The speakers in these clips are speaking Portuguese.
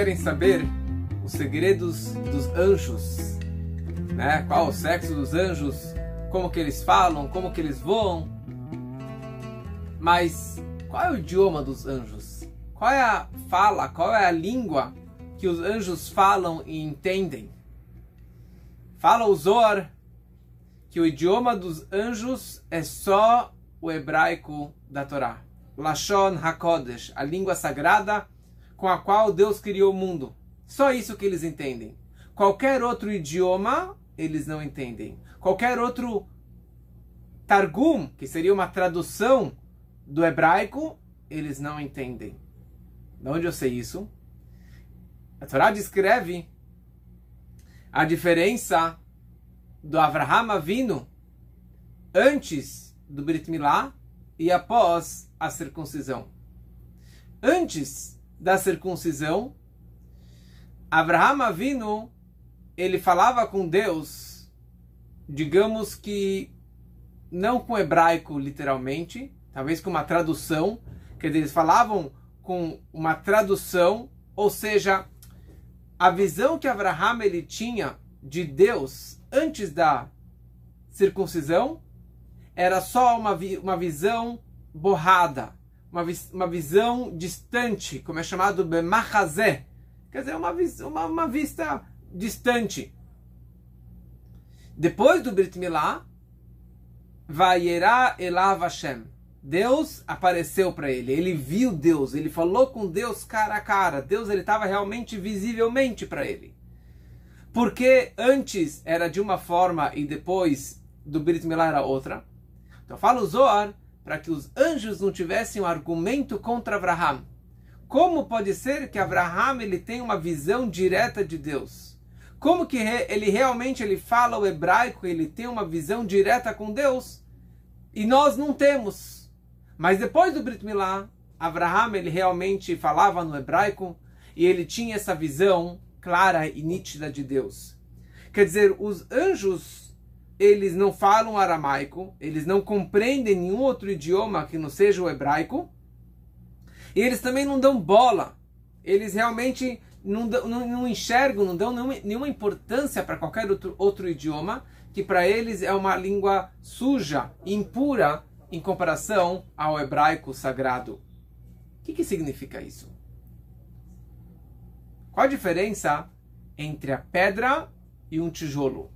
querem saber os segredos dos anjos, né? Qual o sexo dos anjos, como que eles falam, como que eles voam. Mas qual é o idioma dos anjos? Qual é a fala, qual é a língua que os anjos falam e entendem? Fala o Zohar que o idioma dos anjos é só o hebraico da Torá. Lashon HaKodesh, a língua sagrada com a qual Deus criou o mundo. Só isso que eles entendem. Qualquer outro idioma, eles não entendem. Qualquer outro Targum, que seria uma tradução do hebraico, eles não entendem. De onde eu sei isso? A Torá descreve a diferença do Avraham Avinu antes do Brit Milá e após a circuncisão. Antes da circuncisão, Abraham Avinu, ele falava com Deus, digamos que não com hebraico literalmente, talvez com uma tradução, quer dizer, eles falavam com uma tradução, ou seja, a visão que Abraham ele tinha de Deus antes da circuncisão era só uma, uma visão borrada, uma, uma visão distante, como é chamado Bemachazé, quer dizer, uma, uma, uma vista distante. Depois do Brit Milá, Vayera Elav Hashem. Deus apareceu para ele, ele viu Deus, ele falou com Deus cara a cara. Deus ele estava realmente visivelmente para ele. Porque antes era de uma forma e depois do Brit Milá era outra. Então fala o Zohar para que os anjos não tivessem um argumento contra Abraham. Como pode ser que Abraham ele tem uma visão direta de Deus? Como que ele realmente ele fala o hebraico, ele tem uma visão direta com Deus? E nós não temos. Mas depois do Brit Milá, Abraham ele realmente falava no hebraico e ele tinha essa visão clara e nítida de Deus. Quer dizer, os anjos eles não falam aramaico, eles não compreendem nenhum outro idioma que não seja o hebraico, e eles também não dão bola, eles realmente não, não, não enxergam, não dão nenhuma, nenhuma importância para qualquer outro, outro idioma, que para eles é uma língua suja, impura, em comparação ao hebraico sagrado. O que, que significa isso? Qual a diferença entre a pedra e um tijolo?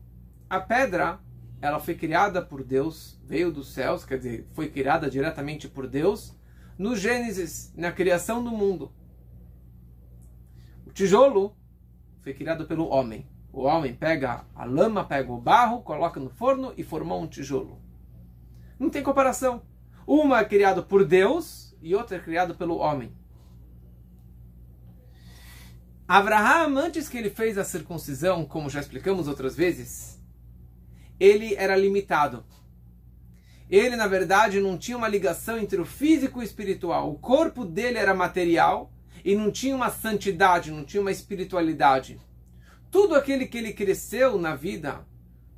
A pedra ela foi criada por Deus, veio dos céus, quer dizer, foi criada diretamente por Deus, no Gênesis, na criação do mundo. O tijolo foi criado pelo homem. O homem pega a lama, pega o barro, coloca no forno e formou um tijolo. Não tem comparação. Uma é criada por Deus e outra é criada pelo homem. Abraham, antes que ele fez a circuncisão, como já explicamos outras vezes, ele era limitado. Ele, na verdade, não tinha uma ligação entre o físico e o espiritual. O corpo dele era material e não tinha uma santidade, não tinha uma espiritualidade. Tudo aquele que ele cresceu na vida,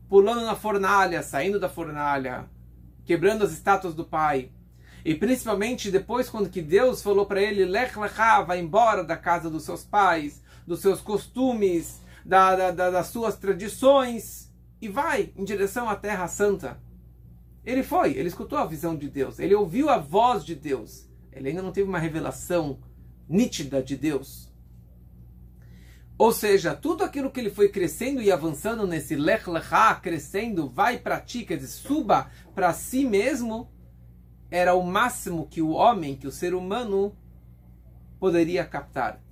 pulando na fornalha, saindo da fornalha, quebrando as estátuas do pai, e principalmente depois quando que Deus falou para ele, Lech Lechá, vai embora da casa dos seus pais, dos seus costumes, da, da, da, das suas tradições, e vai em direção à Terra Santa. Ele foi, ele escutou a visão de Deus, ele ouviu a voz de Deus. Ele ainda não teve uma revelação nítida de Deus. Ou seja, tudo aquilo que ele foi crescendo e avançando nesse Lech Lechá, crescendo, vai para ti, quer dizer, suba para si mesmo, era o máximo que o homem, que o ser humano poderia captar.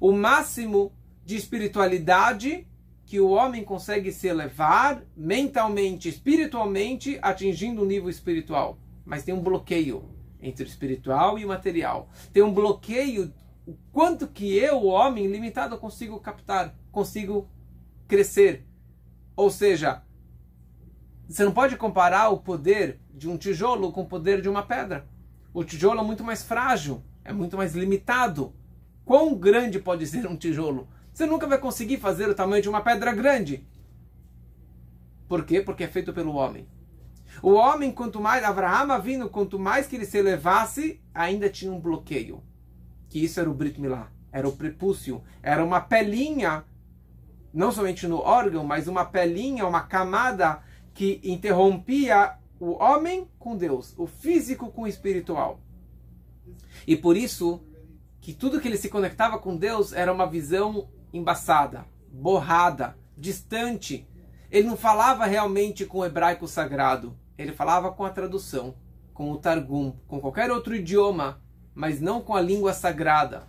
O máximo de espiritualidade que o homem consegue se elevar mentalmente, espiritualmente, atingindo um nível espiritual. Mas tem um bloqueio entre o espiritual e o material. Tem um bloqueio o quanto que eu, o homem limitado, consigo captar, consigo crescer. Ou seja, você não pode comparar o poder de um tijolo com o poder de uma pedra. O tijolo é muito mais frágil, é muito mais limitado. Quão grande pode ser um tijolo? Você nunca vai conseguir fazer o tamanho de uma pedra grande. Por quê? Porque é feito pelo homem. O homem, quanto mais, Abraham vindo, quanto mais que ele se elevasse, ainda tinha um bloqueio. Que isso era o Brit Milá. era o prepúcio, era uma pelinha, não somente no órgão, mas uma pelinha, uma camada que interrompia o homem com Deus, o físico com o espiritual. E por isso que tudo que ele se conectava com Deus era uma visão embaçada, borrada, distante. Ele não falava realmente com o hebraico sagrado, ele falava com a tradução, com o Targum, com qualquer outro idioma, mas não com a língua sagrada.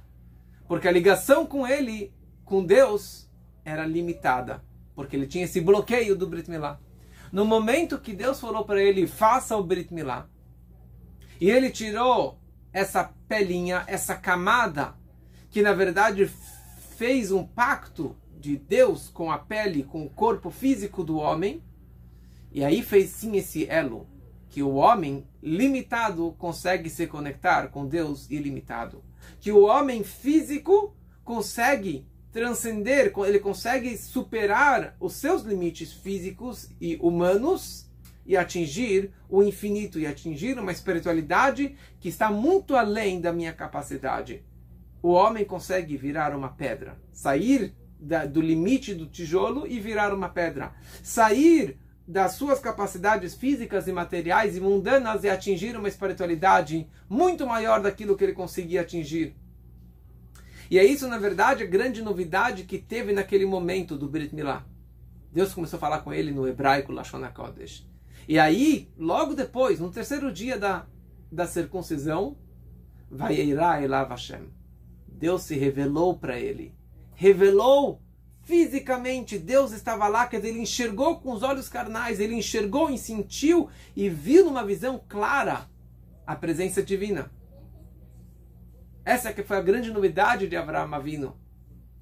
Porque a ligação com ele, com Deus, era limitada, porque ele tinha esse bloqueio do Brit Milá. No momento que Deus falou para ele, faça o Brit Milá, e ele tirou essa pelinha, essa camada, que na verdade fez um pacto de Deus com a pele, com o corpo físico do homem, e aí fez sim esse elo, que o homem limitado consegue se conectar com Deus ilimitado. Que o homem físico consegue transcender, ele consegue superar os seus limites físicos e humanos e atingir o infinito e atingir uma espiritualidade que está muito além da minha capacidade. O homem consegue virar uma pedra, sair da, do limite do tijolo e virar uma pedra, sair das suas capacidades físicas e materiais e mundanas e atingir uma espiritualidade muito maior daquilo que ele conseguia atingir. E é isso, na verdade, a grande novidade que teve naquele momento do Brit Milá. Deus começou a falar com ele no hebraico Lashon HaKodesh. E aí, logo depois, no terceiro dia da, da circuncisão, vai Elav Hashem. Deus se revelou para ele. Revelou fisicamente, Deus estava lá, quer dizer, ele enxergou com os olhos carnais, ele enxergou e sentiu e viu numa visão clara a presença divina. Essa que foi a grande novidade de Avraham Avino.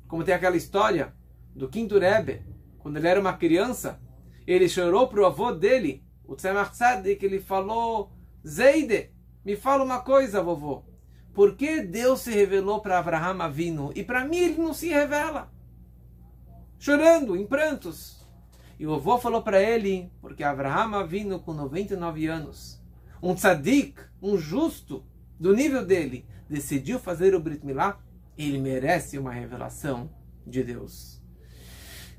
Como tem aquela história do quinto Rebbe, quando ele era uma criança, ele chorou para o avô dele, o Tzemach Tzadik, ele falou, Zeide, me fala uma coisa, vovô. Por que Deus se revelou para Avraham Avino e para mim ele não se revela? chorando, em prantos. E o avô falou para ele, porque Abraham vindo com 99 anos, um tzadik, um justo do nível dele, decidiu fazer o Brit Milá, ele merece uma revelação de Deus.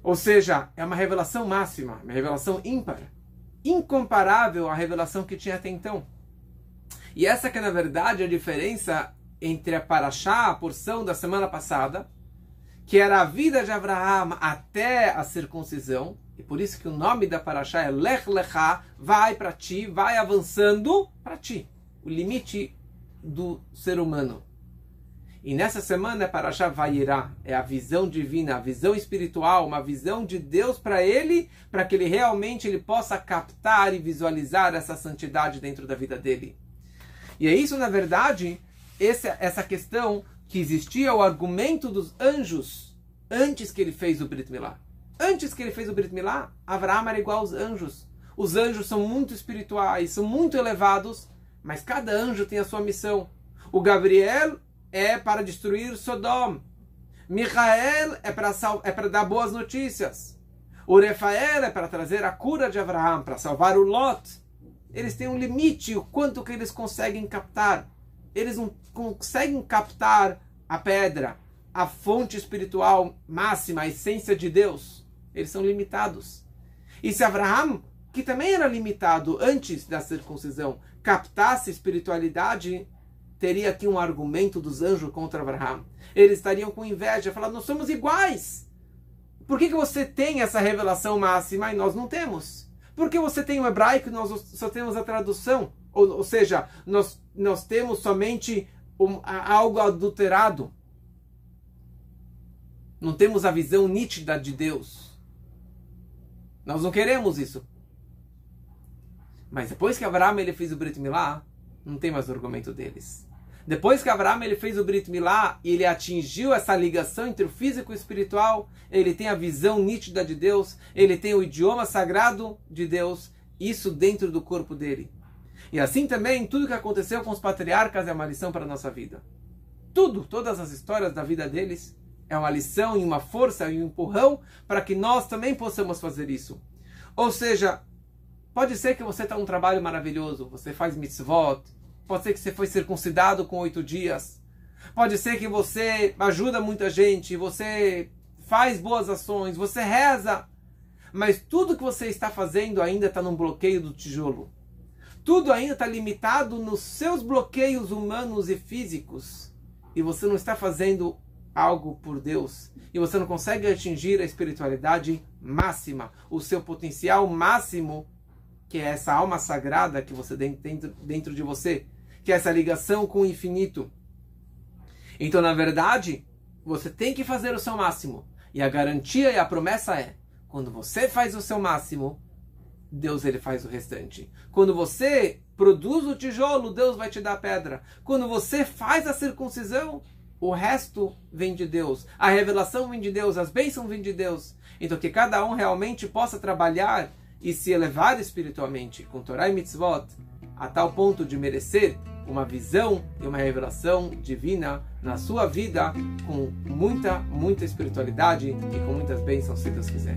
Ou seja, é uma revelação máxima, uma revelação ímpar, incomparável à revelação que tinha até então. E essa que é, na verdade, a diferença entre a Paraxá, a porção da semana passada, que era a vida de Abraão até a circuncisão, e por isso que o nome da Paraxá é Lech Lechá, vai para ti, vai avançando para ti, o limite do ser humano. E nessa semana é Paraxá Vayirá, é a visão divina, a visão espiritual, uma visão de Deus para ele, para que ele realmente ele possa captar e visualizar essa santidade dentro da vida dele. E é isso, na verdade, essa, essa questão que existia o argumento dos anjos antes que ele fez o Brit Milá. Antes que ele fez o Brit Milá, Abraão era igual aos anjos. Os anjos são muito espirituais, são muito elevados, mas cada anjo tem a sua missão. O Gabriel é para destruir Sodom. Michael é para, é para dar boas notícias. O Rafael é para trazer a cura de Abraão, para salvar o Lot. Eles têm um limite, o quanto que eles conseguem captar eles não conseguem captar a pedra, a fonte espiritual máxima, a essência de Deus. Eles são limitados. E se Abraão, que também era limitado antes da circuncisão, captasse espiritualidade, teria aqui um argumento dos anjos contra Abraão. Eles estariam com inveja, falando: nós somos iguais. Por que, que você tem essa revelação máxima e nós não temos? Por que você tem o hebraico e nós só temos a tradução? Ou, ou seja, nós, nós temos somente um, algo adulterado. Não temos a visão nítida de Deus. Nós não queremos isso. Mas depois que Abraão ele fez o Brit Milá, não tem mais argumento deles. Depois que Abraão ele fez o Brit Milá e ele atingiu essa ligação entre o físico e o espiritual, ele tem a visão nítida de Deus, ele tem o idioma sagrado de Deus, isso dentro do corpo dele. E assim também, tudo que aconteceu com os patriarcas é uma lição para a nossa vida. Tudo, todas as histórias da vida deles é uma lição e uma força e um empurrão para que nós também possamos fazer isso. Ou seja, pode ser que você está um trabalho maravilhoso, você faz mitzvot, pode ser que você foi circuncidado com oito dias, Pode ser que você ajuda muita gente, você faz boas ações, você reza, mas tudo que você está fazendo ainda está num bloqueio do tijolo. Tudo ainda está limitado nos seus bloqueios humanos e físicos. E você não está fazendo algo por Deus. E você não consegue atingir a espiritualidade máxima, o seu potencial máximo, que é essa alma sagrada que você tem dentro, dentro de você, que é essa ligação com o infinito. Então, na verdade, você tem que fazer o seu máximo. E a garantia e a promessa é: quando você faz o seu máximo, Deus ele faz o restante. Quando você produz o tijolo, Deus vai te dar a pedra. Quando você faz a circuncisão, o resto vem de Deus. A revelação vem de Deus, as bênçãos vêm de Deus. Então que cada um realmente possa trabalhar e se elevar espiritualmente com Torah e Mitzvot a tal ponto de merecer uma visão e uma revelação divina na sua vida com muita, muita espiritualidade e com muitas bênçãos, se Deus quiser.